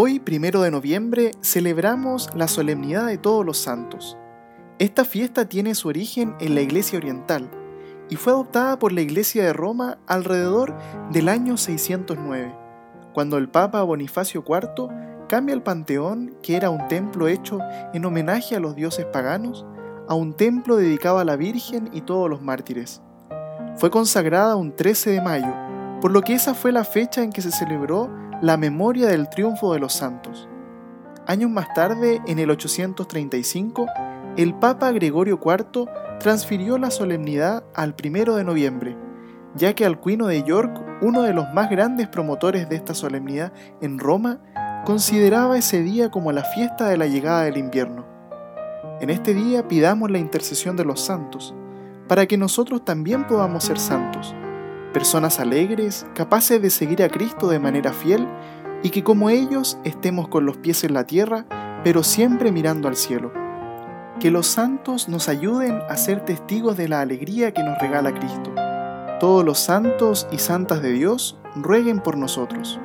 Hoy, primero de noviembre, celebramos la solemnidad de todos los santos. Esta fiesta tiene su origen en la Iglesia Oriental y fue adoptada por la Iglesia de Roma alrededor del año 609, cuando el Papa Bonifacio IV cambia el Panteón, que era un templo hecho en homenaje a los dioses paganos, a un templo dedicado a la Virgen y todos los mártires. Fue consagrada un 13 de mayo, por lo que esa fue la fecha en que se celebró la memoria del triunfo de los santos. Años más tarde, en el 835, el Papa Gregorio IV transfirió la solemnidad al primero de noviembre, ya que Alcuino de York, uno de los más grandes promotores de esta solemnidad en Roma, consideraba ese día como la fiesta de la llegada del invierno. En este día pidamos la intercesión de los santos, para que nosotros también podamos ser santos personas alegres, capaces de seguir a Cristo de manera fiel y que como ellos estemos con los pies en la tierra, pero siempre mirando al cielo. Que los santos nos ayuden a ser testigos de la alegría que nos regala Cristo. Todos los santos y santas de Dios rueguen por nosotros.